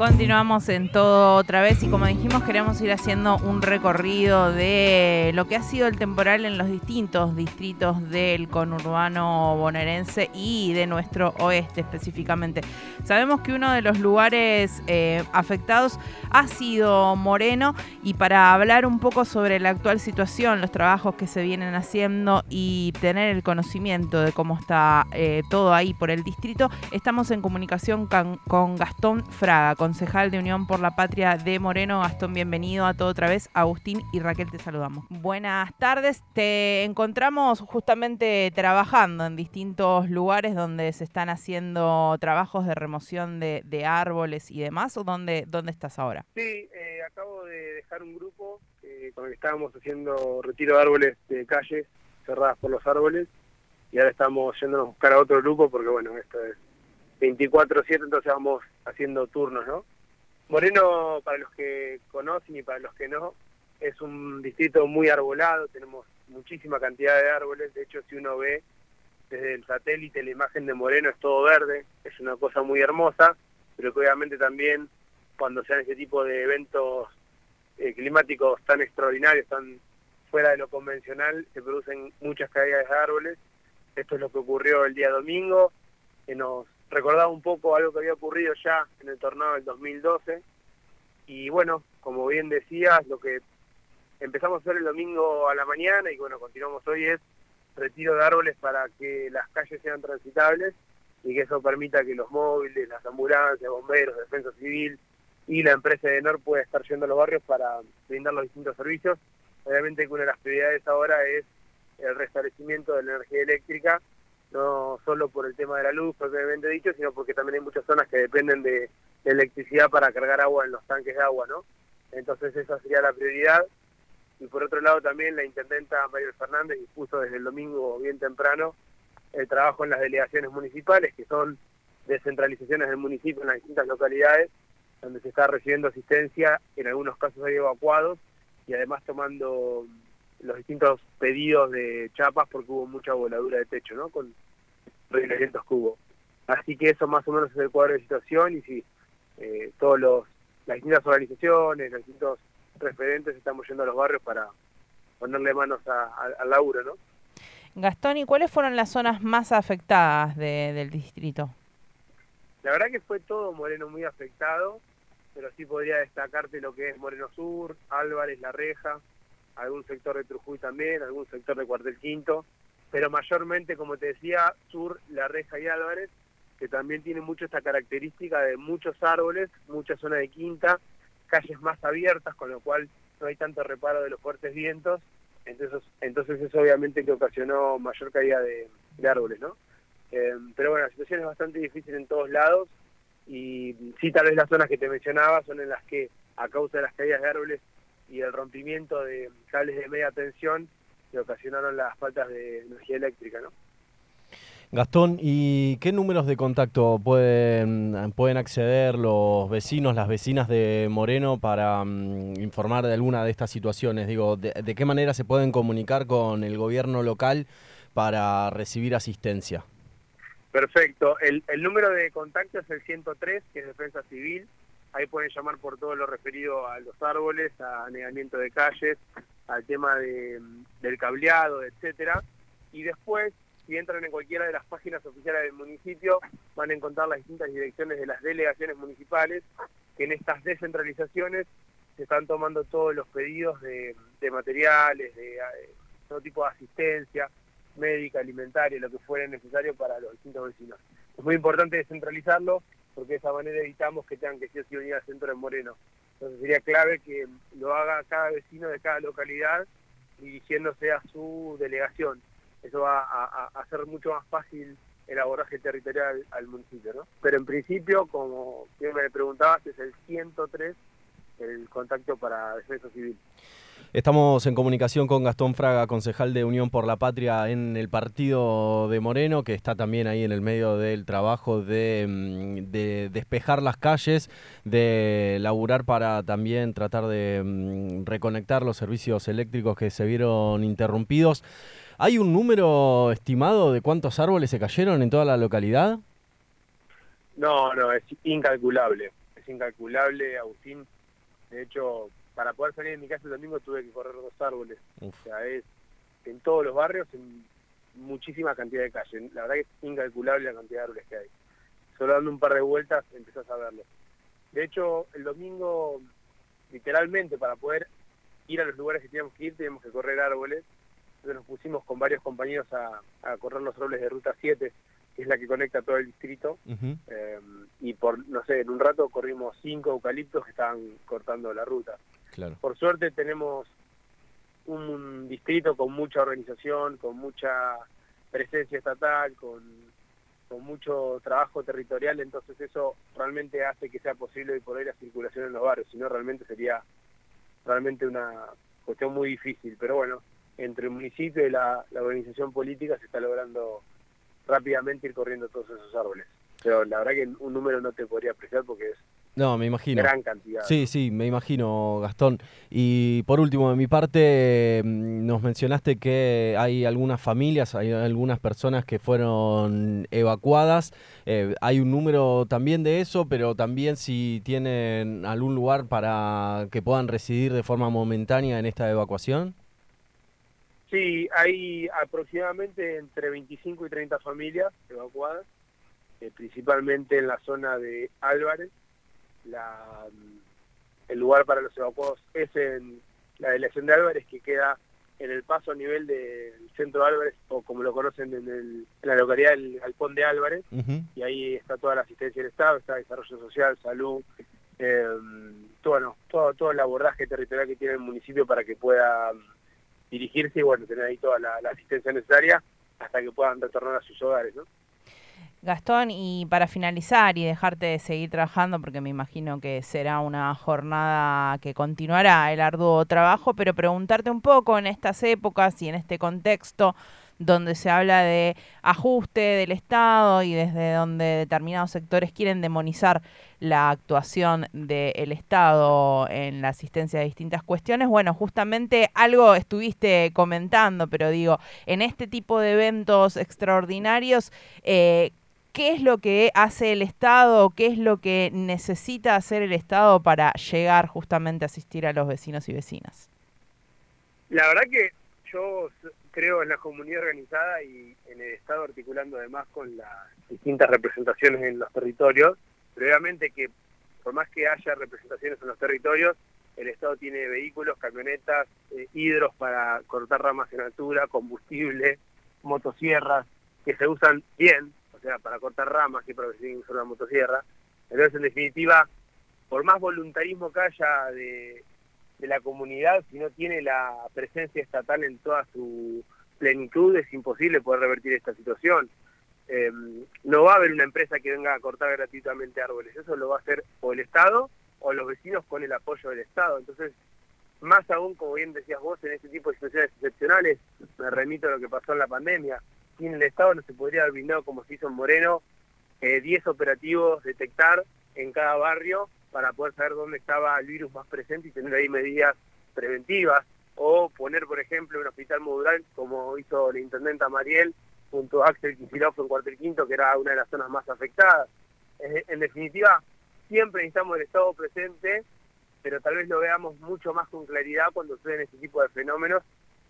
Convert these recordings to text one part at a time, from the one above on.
Continuamos en todo otra vez y como dijimos queremos ir haciendo un recorrido de lo que ha sido el temporal en los distintos distritos del conurbano bonaerense y de nuestro oeste específicamente. Sabemos que uno de los lugares eh, afectados ha sido Moreno y para hablar un poco sobre la actual situación, los trabajos que se vienen haciendo y tener el conocimiento de cómo está eh, todo ahí por el distrito, estamos en comunicación con, con Gastón Fraga, concejal de Unión por la Patria de Moreno. Gastón, bienvenido a todo otra vez. Agustín y Raquel te saludamos. Buenas tardes. Te encontramos justamente trabajando en distintos lugares donde se están haciendo trabajos de remoción de, árboles y demás. ¿O dónde, dónde estás ahora? Sí, eh, acabo de dejar un grupo eh, con el que estábamos haciendo retiro de árboles de calles cerradas por los árboles y ahora estamos yéndonos a buscar a otro grupo porque bueno, esto es 24/7, entonces vamos haciendo turnos, ¿no? Moreno, para los que conocen y para los que no, es un distrito muy arbolado, tenemos muchísima cantidad de árboles, de hecho si uno ve desde el satélite la imagen de Moreno es todo verde, es una cosa muy hermosa, pero que obviamente también cuando se dan ese tipo de eventos eh, climáticos tan extraordinarios, tan fuera de lo convencional, se producen muchas caídas de árboles. Esto es lo que ocurrió el día domingo, que nos recordaba un poco algo que había ocurrido ya en el tornado del 2012. Y bueno, como bien decías, lo que empezamos a hacer el domingo a la mañana y bueno, continuamos hoy es retiro de árboles para que las calles sean transitables y que eso permita que los móviles, las ambulancias, bomberos, defensa civil y la empresa de NOR pueda estar yendo a los barrios para brindar los distintos servicios. Obviamente que una de las prioridades ahora es el restablecimiento de la energía eléctrica no solo por el tema de la luz, propiamente dicho, sino porque también hay muchas zonas que dependen de, electricidad para cargar agua en los tanques de agua, ¿no? Entonces esa sería la prioridad. Y por otro lado también la intendenta María Fernández dispuso desde el domingo bien temprano el trabajo en las delegaciones municipales, que son descentralizaciones del municipio en las distintas localidades, donde se está recibiendo asistencia, en algunos casos hay evacuados, y además tomando los distintos pedidos de chapas porque hubo mucha voladura de techo, ¿no? Con reglamentos que hubo. Así que eso más o menos es el cuadro de situación y si eh, todos los las distintas organizaciones, los distintos referentes estamos yendo a los barrios para ponerle manos al laburo, ¿no? Gastón, ¿y cuáles fueron las zonas más afectadas del distrito? La verdad que fue todo Moreno muy afectado, pero sí podría destacarte lo que es Moreno Sur, Álvarez, La Reja, algún sector de Trujuy también, algún sector de Cuartel Quinto, pero mayormente, como te decía, Sur, La Reja y Álvarez, que también tiene mucho esta característica de muchos árboles, mucha zona de quinta, calles más abiertas, con lo cual no hay tanto reparo de los fuertes vientos, entonces, entonces eso obviamente que ocasionó mayor caída de, árboles, ¿no? Eh, pero bueno, la situación es bastante difícil en todos lados y sí, tal vez las zonas que te mencionaba son en las que a causa de las caídas de árboles y el rompimiento de cables de media tensión que ocasionaron las faltas de energía eléctrica, ¿no? Gastón, ¿y qué números de contacto pueden, pueden acceder los vecinos, las vecinas de Moreno para mm, informar de alguna de estas situaciones? Digo, de, qué manera se pueden comunicar con el gobierno local para recibir asistencia? Perfecto. El, el número de contacto es el 103, que es Defensa Civil. Ahí pueden llamar por todo lo referido a los árboles, a anegamiento de calles, al tema de, del cableado, etcétera. Y después, si entran en cualquiera de las páginas oficiales del municipio, van a encontrar las distintas direcciones de las delegaciones municipales, que en estas descentralizaciones se están tomando todos los pedidos de, materiales, de, de todo tipo de asistencia médica, alimentaria, lo que fuera necesario para los distintos vecinos. Es muy importante descentralizarlo porque de esa manera evitamos que tengan que si venir al centro de Moreno. Entonces sería clave que lo haga cada vecino de cada localidad dirigiéndose a su delegación. Eso va a, hacer mucho más fácil el abordaje territorial al municipio, ¿no? Pero en principio, como me preguntabas, es el 103 el contacto para defensa civil. Estamos en comunicación con Gastón Fraga, concejal de Unión por la Patria en el partido de Moreno, que está también ahí en el medio del trabajo de, mm, despejar las calles, de laburar para también tratar de mm, reconectar los servicios eléctricos que se vieron interrumpidos. ¿Hay un número estimado de cuántos árboles se cayeron en toda la localidad? No, no, es incalculable, es incalculable, Agustín. De hecho, para poder salir de mi casa el domingo tuve que correr dos árboles. O sea, es en todos los barrios, en muchísima cantidad de calles. La verdad que es incalculable la cantidad de árboles que hay. Solo dando un par de vueltas empezás a verlo. De hecho, el domingo, literalmente, para poder ir a los lugares que teníamos que ir, teníamos que correr árboles. Entonces nos pusimos con varios compañeros a, correr los árboles de Ruta 7, que es la que conecta todo el distrito. Eh, y por, no sé, en un rato corrimos cinco eucaliptos que estaban cortando la ruta. Claro. Por suerte tenemos un distrito con mucha organización, con mucha presencia estatal, con, con mucho trabajo territorial, entonces eso realmente hace que sea posible hoy por hoy la circulación en los barrios, si no realmente sería realmente una cuestión muy difícil, pero bueno, entre el municipio y la, la organización política se está logrando rápidamente ir corriendo todos esos árboles. Pero la verdad que un número no te podría apreciar porque es no, me imagino. Gran cantidad. Sí, sí, me imagino, Gastón. Y por último, de mi parte, mm, nos mencionaste que hay algunas familias, hay algunas personas que fueron evacuadas. Eh, hay un número también de eso, pero también si tienen algún lugar para que puedan residir de forma momentánea en esta evacuación. Sí, hay aproximadamente entre 25 y 30 familias evacuadas, eh, principalmente en la zona de Álvarez. La, el lugar para los evacuados es en la delegación de Álvarez, que queda en el paso a nivel del centro de Álvarez, o como lo conocen en, la localidad del Galpón de Álvarez, y ahí está toda la asistencia del Estado, está desarrollo social, salud, eh, todo, todo, todo el abordaje territorial que tiene el municipio para que pueda dirigirse y bueno, tener ahí toda la, asistencia necesaria hasta que puedan retornar a sus hogares, ¿no? Gastón, y para finalizar y dejarte de seguir trabajando, porque me imagino que será una jornada que continuará el arduo trabajo, pero preguntarte un poco en estas épocas y en este contexto donde se habla de ajuste del Estado y desde donde determinados sectores quieren demonizar la actuación del Estado en la asistencia de distintas cuestiones. Bueno, justamente algo estuviste comentando, pero digo, en este tipo de eventos extraordinarios, eh, qué es lo que hace el Estado, qué es lo que necesita hacer el Estado para llegar justamente a asistir a los vecinos y vecinas. La verdad que yo creo en la comunidad organizada y en el Estado articulando además con las distintas representaciones en los territorios, pero obviamente que por más que haya representaciones en los territorios, el Estado tiene vehículos, camionetas, eh, hidros para cortar ramas en altura, combustible, motosierras, que se usan bien, o sea, para cortar ramas y para usar una motosierra. Entonces, en definitiva, por más voluntarismo que haya de, la comunidad, si no tiene la presencia estatal en toda su plenitud, es imposible poder revertir esta situación. Em, no va a haber una empresa que venga a cortar gratuitamente árboles, eso lo va a hacer o el Estado o los vecinos con el apoyo del Estado. Entonces, más aún, como bien decías vos, en este tipo de situaciones excepcionales, me remito a lo que pasó en la pandemia, sin el Estado no se podría haber brindado, como se hizo en Moreno, 10 eh, operativos, detectar en cada barrio para poder saber dónde estaba el virus más presente y tener ahí medidas preventivas, o poner, por ejemplo, un hospital modular, como hizo la intendenta Mariel, junto a Axel Kicillof en Cuartel Quinto, que era una de las zonas más afectadas. En definitiva, siempre necesitamos el Estado presente, pero tal vez lo veamos mucho más con claridad cuando suceden este tipo de fenómenos,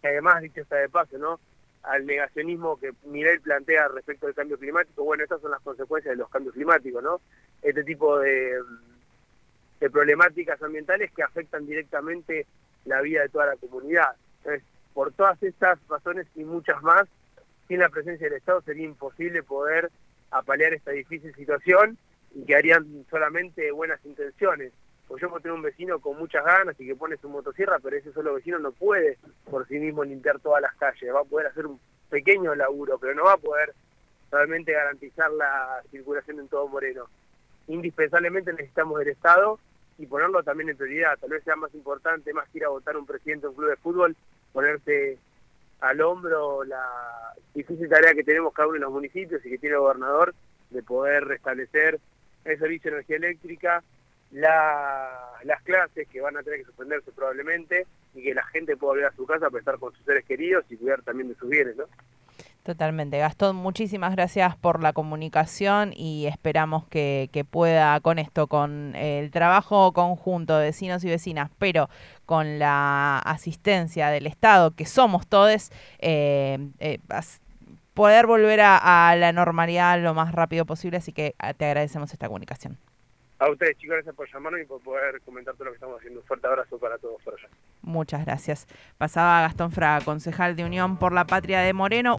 que además, dicho está de paso, ¿no? al negacionismo que Mirel plantea respecto del cambio climático, bueno, estas son las consecuencias de los cambios climáticos, ¿no? Este tipo de, de problemáticas ambientales que afectan directamente la vida de toda la comunidad. Entonces, por todas estas razones y muchas más, sin la presencia del Estado sería imposible poder apalear esta difícil situación y que harían solamente buenas intenciones o yo puedo tener un vecino con muchas ganas y que pone su motosierra, pero ese solo vecino no puede por sí mismo limpiar todas las calles, va a poder hacer un pequeño laburo, pero no va a poder realmente garantizar la circulación en todo Moreno. Indispensablemente necesitamos el Estado y ponerlo también en prioridad. Tal vez sea más importante, más que ir a votar un presidente de un club de fútbol, ponerse al hombro la difícil tarea que tenemos cada uno de los municipios y que tiene el gobernador de poder restablecer el servicio de energía eléctrica, las clases que van a tener que suspenderse probablemente y que la gente pueda volver a su casa para estar con sus seres queridos y cuidar también de sus bienes, ¿no? Totalmente. Gastón, muchísimas gracias por la comunicación y esperamos que, pueda con esto, con el trabajo conjunto de vecinos y vecinas, pero con la asistencia del Estado, que somos todos, eh, eh, poder volver a, la normalidad lo más rápido posible. Así que ah, te agradecemos esta comunicación. A ustedes, chicos, gracias por llamarnos y por poder comentar todo lo que estamos haciendo. Un fuerte abrazo para todos por allá. Muchas gracias. Pasaba Gastón Fraga, concejal de Unión por la Patria de Moreno.